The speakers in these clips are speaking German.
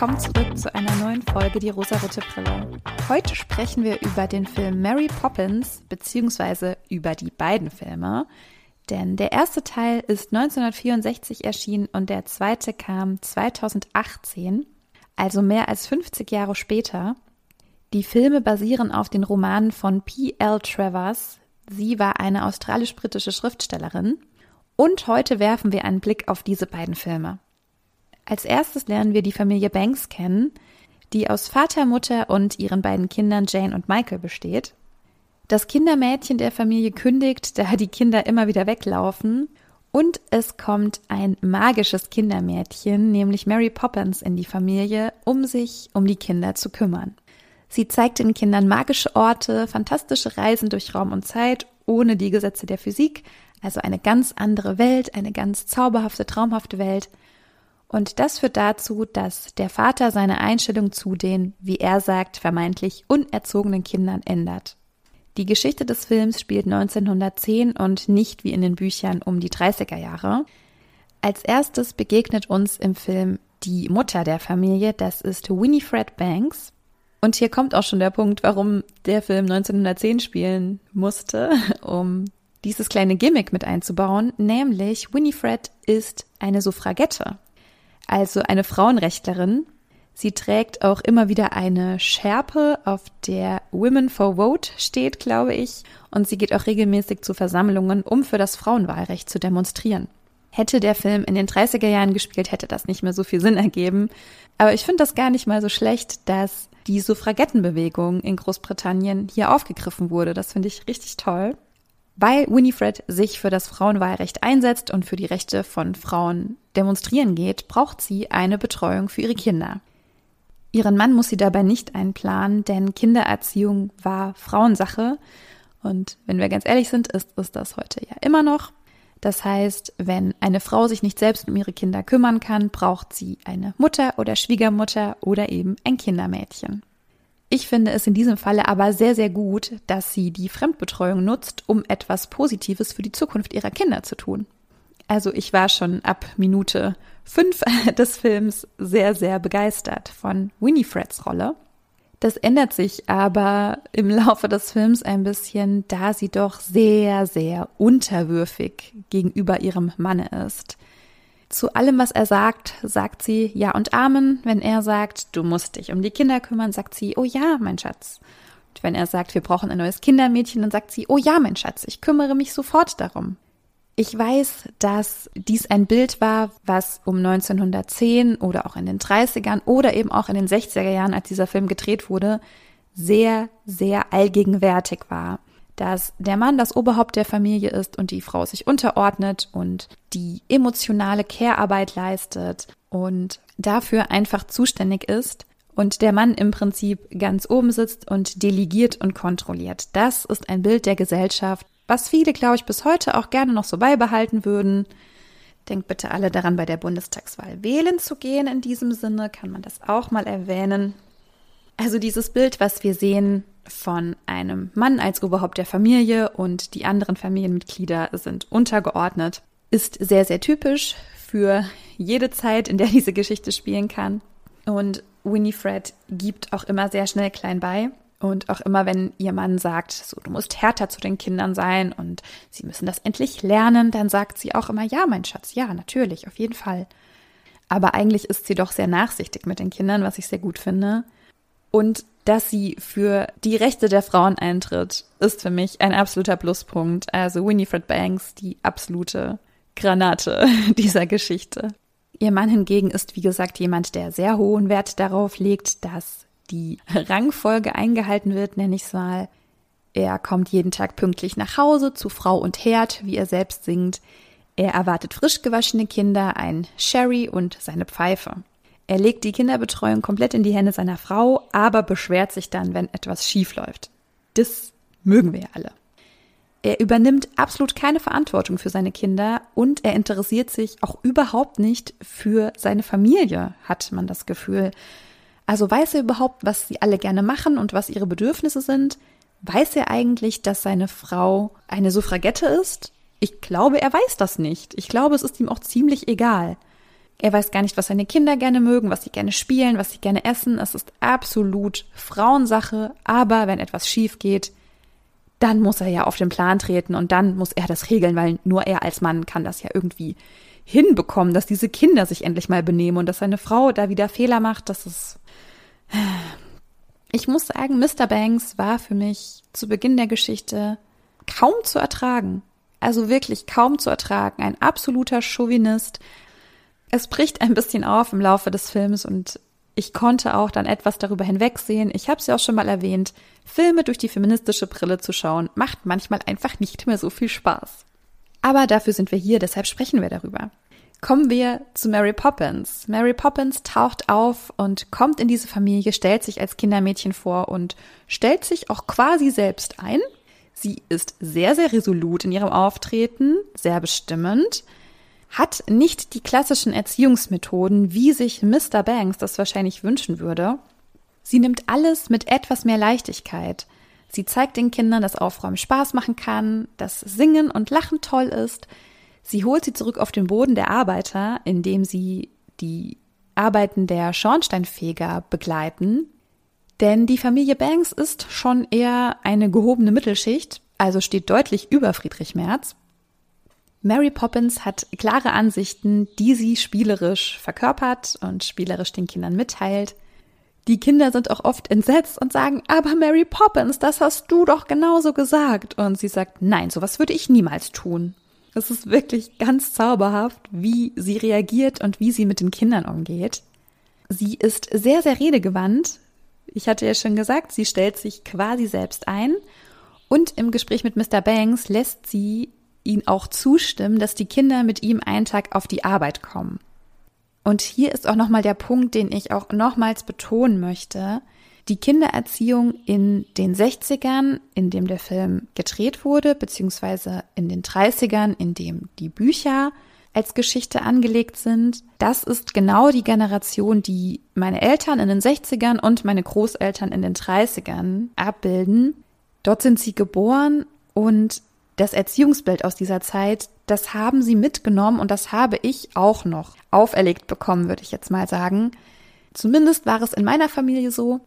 willkommen zurück zu einer neuen Folge Die rosarote Brille. Heute sprechen wir über den Film Mary Poppins, beziehungsweise über die beiden Filme. Denn der erste Teil ist 1964 erschienen und der zweite kam 2018, also mehr als 50 Jahre später. Die Filme basieren auf den Romanen von P.L. Travers. Sie war eine australisch-britische Schriftstellerin. Und heute werfen wir einen Blick auf diese beiden Filme. Als erstes lernen wir die Familie Banks kennen, die aus Vater, Mutter und ihren beiden Kindern Jane und Michael besteht. Das Kindermädchen der Familie kündigt, da die Kinder immer wieder weglaufen. Und es kommt ein magisches Kindermädchen, nämlich Mary Poppins, in die Familie, um sich um die Kinder zu kümmern. Sie zeigt den Kindern magische Orte, fantastische Reisen durch Raum und Zeit, ohne die Gesetze der Physik, also eine ganz andere Welt, eine ganz zauberhafte, traumhafte Welt, und das führt dazu, dass der Vater seine Einstellung zu den, wie er sagt, vermeintlich unerzogenen Kindern ändert. Die Geschichte des Films spielt 1910 und nicht wie in den Büchern um die 30er Jahre. Als erstes begegnet uns im Film die Mutter der Familie, das ist Winifred Banks. Und hier kommt auch schon der Punkt, warum der Film 1910 spielen musste, um dieses kleine Gimmick mit einzubauen, nämlich Winifred ist eine Suffragette also eine Frauenrechtlerin. Sie trägt auch immer wieder eine Schärpe, auf der Women for Vote steht, glaube ich. Und sie geht auch regelmäßig zu Versammlungen, um für das Frauenwahlrecht zu demonstrieren. Hätte der Film in den 30er Jahren gespielt, hätte das nicht mehr so viel Sinn ergeben. Aber ich finde das gar nicht mal so schlecht, dass die Suffragettenbewegung in Großbritannien hier aufgegriffen wurde. Das finde ich richtig toll. Weil Winifred sich für das Frauenwahlrecht einsetzt und für die Rechte von Frauen demonstrieren geht, braucht sie eine Betreuung für ihre Kinder. Ihren Mann muss sie dabei nicht einplanen, denn Kindererziehung war Frauensache. Und wenn wir ganz ehrlich sind, ist es das heute ja immer noch. Das heißt, wenn eine Frau sich nicht selbst um ihre Kinder kümmern kann, braucht sie eine Mutter oder Schwiegermutter oder eben ein Kindermädchen. Ich finde es in diesem Falle aber sehr, sehr gut, dass sie die Fremdbetreuung nutzt, um etwas Positives für die Zukunft ihrer Kinder zu tun. Also ich war schon ab Minute fünf des Films sehr, sehr begeistert von Winifreds Rolle. Das ändert sich aber im Laufe des Films ein bisschen, da sie doch sehr, sehr unterwürfig gegenüber ihrem Manne ist. Zu allem, was er sagt, sagt sie Ja und Amen. Wenn er sagt, du musst dich um die Kinder kümmern, sagt sie, oh ja, mein Schatz. Und wenn er sagt, wir brauchen ein neues Kindermädchen, dann sagt sie, oh ja, mein Schatz, ich kümmere mich sofort darum. Ich weiß, dass dies ein Bild war, was um 1910 oder auch in den 30ern oder eben auch in den 60er Jahren, als dieser Film gedreht wurde, sehr, sehr allgegenwärtig war dass der Mann das Oberhaupt der Familie ist und die Frau sich unterordnet und die emotionale Care-Arbeit leistet und dafür einfach zuständig ist und der Mann im Prinzip ganz oben sitzt und delegiert und kontrolliert. Das ist ein Bild der Gesellschaft, was viele, glaube ich, bis heute auch gerne noch so beibehalten würden. Denkt bitte alle daran, bei der Bundestagswahl wählen zu gehen. In diesem Sinne kann man das auch mal erwähnen. Also dieses Bild, was wir sehen, von einem Mann als Oberhaupt der Familie und die anderen Familienmitglieder sind untergeordnet, ist sehr, sehr typisch für jede Zeit, in der diese Geschichte spielen kann. Und Winifred gibt auch immer sehr schnell klein bei. Und auch immer, wenn ihr Mann sagt, so, du musst härter zu den Kindern sein und sie müssen das endlich lernen, dann sagt sie auch immer, ja, mein Schatz, ja, natürlich, auf jeden Fall. Aber eigentlich ist sie doch sehr nachsichtig mit den Kindern, was ich sehr gut finde. Und dass sie für die Rechte der Frauen eintritt, ist für mich ein absoluter Pluspunkt. Also Winifred Banks, die absolute Granate dieser Geschichte. Ihr Mann hingegen ist, wie gesagt, jemand, der sehr hohen Wert darauf legt, dass die Rangfolge eingehalten wird, nenne ich es mal. Er kommt jeden Tag pünktlich nach Hause zu Frau und Herd, wie er selbst singt. Er erwartet frisch gewaschene Kinder, ein Sherry und seine Pfeife. Er legt die Kinderbetreuung komplett in die Hände seiner Frau, aber beschwert sich dann, wenn etwas schief läuft. Das mögen wir ja alle. Er übernimmt absolut keine Verantwortung für seine Kinder und er interessiert sich auch überhaupt nicht für seine Familie, hat man das Gefühl. Also weiß er überhaupt, was sie alle gerne machen und was ihre Bedürfnisse sind? Weiß er eigentlich, dass seine Frau eine Suffragette ist? Ich glaube, er weiß das nicht. Ich glaube, es ist ihm auch ziemlich egal. Er weiß gar nicht, was seine Kinder gerne mögen, was sie gerne spielen, was sie gerne essen. Es ist absolut Frauensache. Aber wenn etwas schief geht, dann muss er ja auf den Plan treten und dann muss er das regeln, weil nur er als Mann kann das ja irgendwie hinbekommen, dass diese Kinder sich endlich mal benehmen und dass seine Frau da wieder Fehler macht. Das ist. Ich muss sagen, Mr. Banks war für mich zu Beginn der Geschichte kaum zu ertragen. Also wirklich kaum zu ertragen. Ein absoluter Chauvinist. Es bricht ein bisschen auf im Laufe des Films und ich konnte auch dann etwas darüber hinwegsehen. Ich habe es ja auch schon mal erwähnt. Filme durch die feministische Brille zu schauen, macht manchmal einfach nicht mehr so viel Spaß. Aber dafür sind wir hier, deshalb sprechen wir darüber. Kommen wir zu Mary Poppins. Mary Poppins taucht auf und kommt in diese Familie, stellt sich als Kindermädchen vor und stellt sich auch quasi selbst ein. Sie ist sehr, sehr resolut in ihrem Auftreten, sehr bestimmend, hat nicht die klassischen Erziehungsmethoden, wie sich Mr. Banks das wahrscheinlich wünschen würde. Sie nimmt alles mit etwas mehr Leichtigkeit. Sie zeigt den Kindern, dass Aufräumen Spaß machen kann, dass Singen und Lachen toll ist. Sie holt sie zurück auf den Boden der Arbeiter, indem sie die Arbeiten der Schornsteinfeger begleiten, denn die Familie Banks ist schon eher eine gehobene Mittelschicht, also steht deutlich über Friedrich Merz. Mary Poppins hat klare Ansichten, die sie spielerisch verkörpert und spielerisch den Kindern mitteilt. Die Kinder sind auch oft entsetzt und sagen, aber Mary Poppins, das hast du doch genauso gesagt. Und sie sagt, nein, sowas würde ich niemals tun. Es ist wirklich ganz zauberhaft, wie sie reagiert und wie sie mit den Kindern umgeht. Sie ist sehr, sehr redegewandt, ich hatte ja schon gesagt, sie stellt sich quasi selbst ein und im Gespräch mit Mr. Banks lässt sie ihn auch zustimmen, dass die Kinder mit ihm einen Tag auf die Arbeit kommen. Und hier ist auch nochmal der Punkt, den ich auch nochmals betonen möchte. Die Kindererziehung in den 60ern, in dem der Film gedreht wurde, beziehungsweise in den 30ern, in dem die Bücher als Geschichte angelegt sind. Das ist genau die Generation, die meine Eltern in den 60ern und meine Großeltern in den 30ern abbilden. Dort sind sie geboren und das Erziehungsbild aus dieser Zeit, das haben sie mitgenommen und das habe ich auch noch auferlegt bekommen, würde ich jetzt mal sagen. Zumindest war es in meiner Familie so.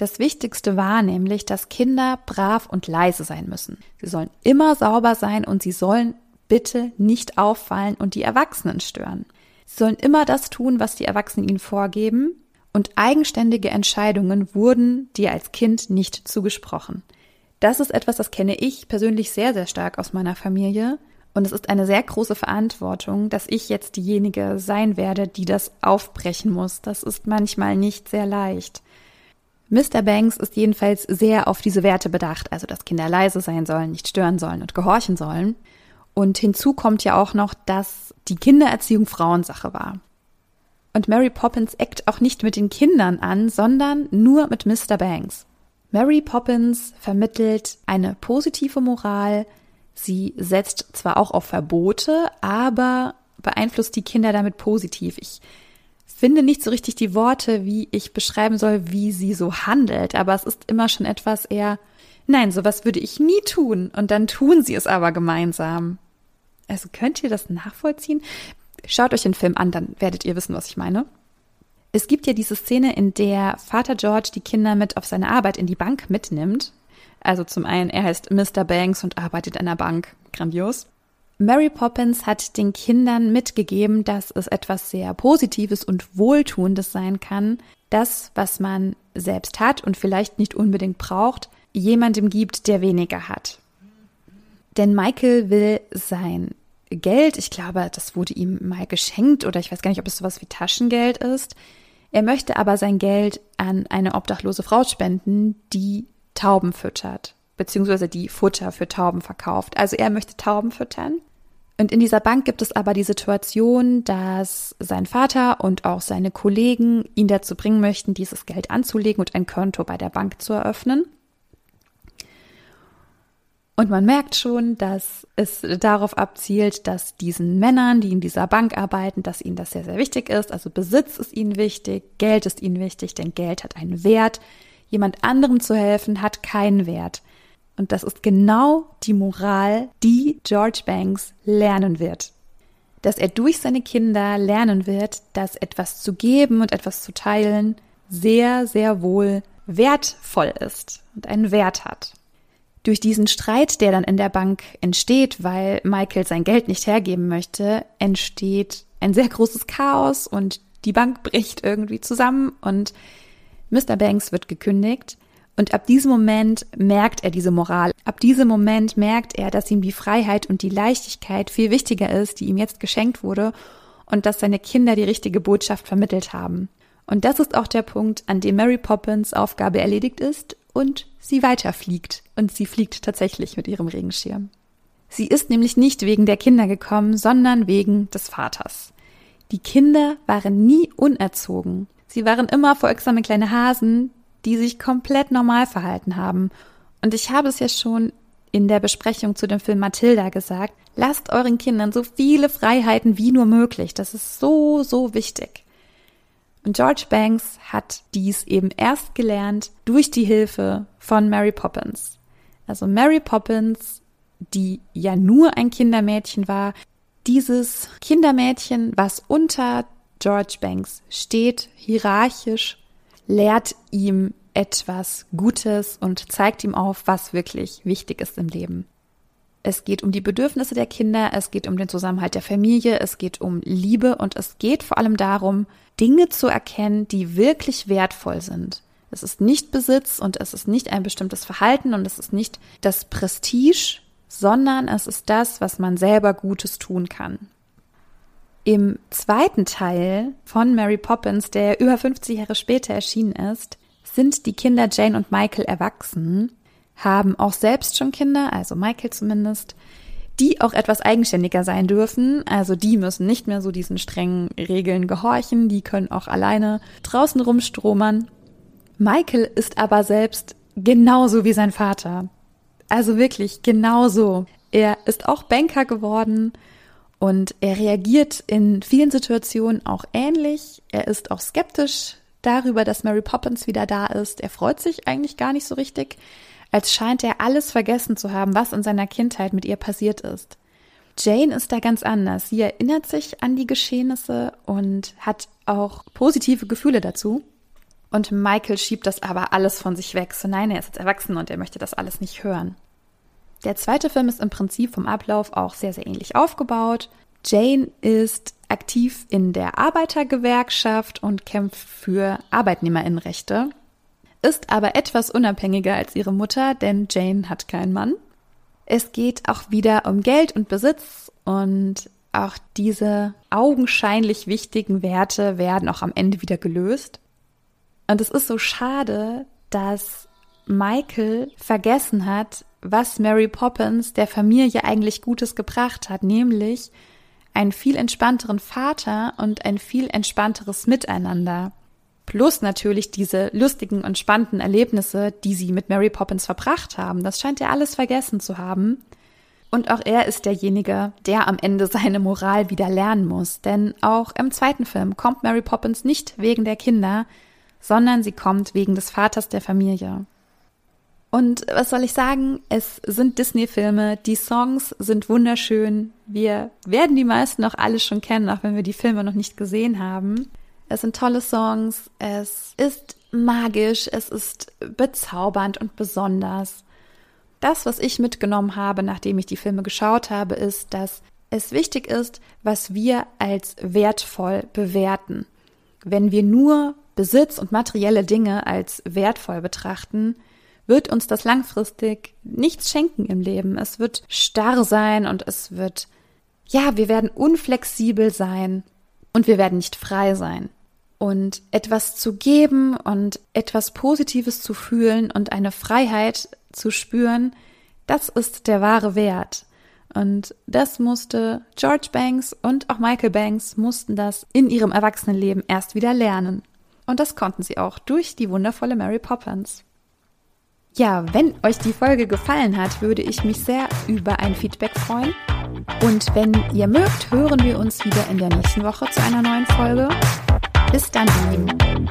Das Wichtigste war nämlich, dass Kinder brav und leise sein müssen. Sie sollen immer sauber sein und sie sollen bitte nicht auffallen und die Erwachsenen stören. Sie sollen immer das tun, was die Erwachsenen ihnen vorgeben, und eigenständige Entscheidungen wurden dir als Kind nicht zugesprochen. Das ist etwas, das kenne ich persönlich sehr, sehr stark aus meiner Familie. Und es ist eine sehr große Verantwortung, dass ich jetzt diejenige sein werde, die das aufbrechen muss. Das ist manchmal nicht sehr leicht. Mr. Banks ist jedenfalls sehr auf diese Werte bedacht, also dass Kinder leise sein sollen, nicht stören sollen und gehorchen sollen. Und hinzu kommt ja auch noch, dass die Kindererziehung Frauensache war. Und Mary Poppins eckt auch nicht mit den Kindern an, sondern nur mit Mr. Banks. Mary Poppins vermittelt eine positive Moral. Sie setzt zwar auch auf Verbote, aber beeinflusst die Kinder damit positiv. Ich finde nicht so richtig die Worte, wie ich beschreiben soll, wie sie so handelt, aber es ist immer schon etwas eher, nein, sowas würde ich nie tun. Und dann tun sie es aber gemeinsam. Also könnt ihr das nachvollziehen? Schaut euch den Film an, dann werdet ihr wissen, was ich meine. Es gibt ja diese Szene, in der Vater George die Kinder mit auf seine Arbeit in die Bank mitnimmt. Also zum einen, er heißt Mr. Banks und arbeitet an der Bank. Grandios. Mary Poppins hat den Kindern mitgegeben, dass es etwas sehr Positives und Wohltuendes sein kann, das, was man selbst hat und vielleicht nicht unbedingt braucht, jemandem gibt, der weniger hat. Denn Michael will sein Geld, ich glaube, das wurde ihm mal geschenkt oder ich weiß gar nicht, ob es sowas wie Taschengeld ist. Er möchte aber sein Geld an eine obdachlose Frau spenden, die Tauben füttert, beziehungsweise die Futter für Tauben verkauft. Also er möchte Tauben füttern. Und in dieser Bank gibt es aber die Situation, dass sein Vater und auch seine Kollegen ihn dazu bringen möchten, dieses Geld anzulegen und ein Konto bei der Bank zu eröffnen. Und man merkt schon, dass es darauf abzielt, dass diesen Männern, die in dieser Bank arbeiten, dass ihnen das sehr, sehr wichtig ist. Also Besitz ist ihnen wichtig, Geld ist ihnen wichtig, denn Geld hat einen Wert. Jemand anderem zu helfen hat keinen Wert. Und das ist genau die Moral, die George Banks lernen wird. dass er durch seine Kinder lernen wird, dass etwas zu geben und etwas zu teilen sehr, sehr wohl wertvoll ist und einen Wert hat. Durch diesen Streit, der dann in der Bank entsteht, weil Michael sein Geld nicht hergeben möchte, entsteht ein sehr großes Chaos und die Bank bricht irgendwie zusammen und Mr. Banks wird gekündigt. Und ab diesem Moment merkt er diese Moral. Ab diesem Moment merkt er, dass ihm die Freiheit und die Leichtigkeit viel wichtiger ist, die ihm jetzt geschenkt wurde und dass seine Kinder die richtige Botschaft vermittelt haben. Und das ist auch der Punkt, an dem Mary Poppins Aufgabe erledigt ist und sie weiterfliegt. Und sie fliegt tatsächlich mit ihrem Regenschirm. Sie ist nämlich nicht wegen der Kinder gekommen, sondern wegen des Vaters. Die Kinder waren nie unerzogen. Sie waren immer folgsame kleine Hasen, die sich komplett normal verhalten haben. Und ich habe es ja schon in der Besprechung zu dem Film Matilda gesagt, lasst euren Kindern so viele Freiheiten wie nur möglich. Das ist so, so wichtig. Und George Banks hat dies eben erst gelernt durch die Hilfe von Mary Poppins. Also Mary Poppins, die ja nur ein Kindermädchen war, dieses Kindermädchen, was unter George Banks steht, hierarchisch, lehrt ihm etwas Gutes und zeigt ihm auf, was wirklich wichtig ist im Leben. Es geht um die Bedürfnisse der Kinder, es geht um den Zusammenhalt der Familie, es geht um Liebe und es geht vor allem darum, Dinge zu erkennen, die wirklich wertvoll sind. Es ist nicht Besitz und es ist nicht ein bestimmtes Verhalten und es ist nicht das Prestige, sondern es ist das, was man selber Gutes tun kann. Im zweiten Teil von Mary Poppins, der über 50 Jahre später erschienen ist, sind die Kinder Jane und Michael erwachsen, haben auch selbst schon Kinder, also Michael zumindest, die auch etwas eigenständiger sein dürfen. Also die müssen nicht mehr so diesen strengen Regeln gehorchen, die können auch alleine draußen rumstromern. Michael ist aber selbst genauso wie sein Vater. Also wirklich genauso. Er ist auch Banker geworden und er reagiert in vielen Situationen auch ähnlich. Er ist auch skeptisch darüber, dass Mary Poppins wieder da ist. Er freut sich eigentlich gar nicht so richtig als scheint er alles vergessen zu haben, was in seiner Kindheit mit ihr passiert ist. Jane ist da ganz anders. Sie erinnert sich an die Geschehnisse und hat auch positive Gefühle dazu. Und Michael schiebt das aber alles von sich weg. So nein, er ist jetzt erwachsen und er möchte das alles nicht hören. Der zweite Film ist im Prinzip vom Ablauf auch sehr, sehr ähnlich aufgebaut. Jane ist aktiv in der Arbeitergewerkschaft und kämpft für Arbeitnehmerinnenrechte ist aber etwas unabhängiger als ihre Mutter, denn Jane hat keinen Mann. Es geht auch wieder um Geld und Besitz und auch diese augenscheinlich wichtigen Werte werden auch am Ende wieder gelöst. Und es ist so schade, dass Michael vergessen hat, was Mary Poppins der Familie eigentlich Gutes gebracht hat, nämlich einen viel entspannteren Vater und ein viel entspannteres Miteinander. Plus natürlich diese lustigen und spannenden Erlebnisse, die sie mit Mary Poppins verbracht haben. Das scheint er alles vergessen zu haben. Und auch er ist derjenige, der am Ende seine Moral wieder lernen muss. Denn auch im zweiten Film kommt Mary Poppins nicht wegen der Kinder, sondern sie kommt wegen des Vaters der Familie. Und was soll ich sagen? Es sind Disney-Filme, die Songs sind wunderschön. Wir werden die meisten auch alle schon kennen, auch wenn wir die Filme noch nicht gesehen haben. Es sind tolle Songs, es ist magisch, es ist bezaubernd und besonders. Das, was ich mitgenommen habe, nachdem ich die Filme geschaut habe, ist, dass es wichtig ist, was wir als wertvoll bewerten. Wenn wir nur Besitz und materielle Dinge als wertvoll betrachten, wird uns das langfristig nichts schenken im Leben. Es wird starr sein und es wird, ja, wir werden unflexibel sein und wir werden nicht frei sein und etwas zu geben und etwas Positives zu fühlen und eine Freiheit zu spüren, das ist der wahre Wert. Und das musste George Banks und auch Michael Banks mussten das in ihrem Erwachsenenleben erst wieder lernen. Und das konnten sie auch durch die wundervolle Mary Poppins. Ja, wenn euch die Folge gefallen hat, würde ich mich sehr über ein Feedback freuen. Und wenn ihr mögt, hören wir uns wieder in der nächsten Woche zu einer neuen Folge. Bis dann, ihr Lieben.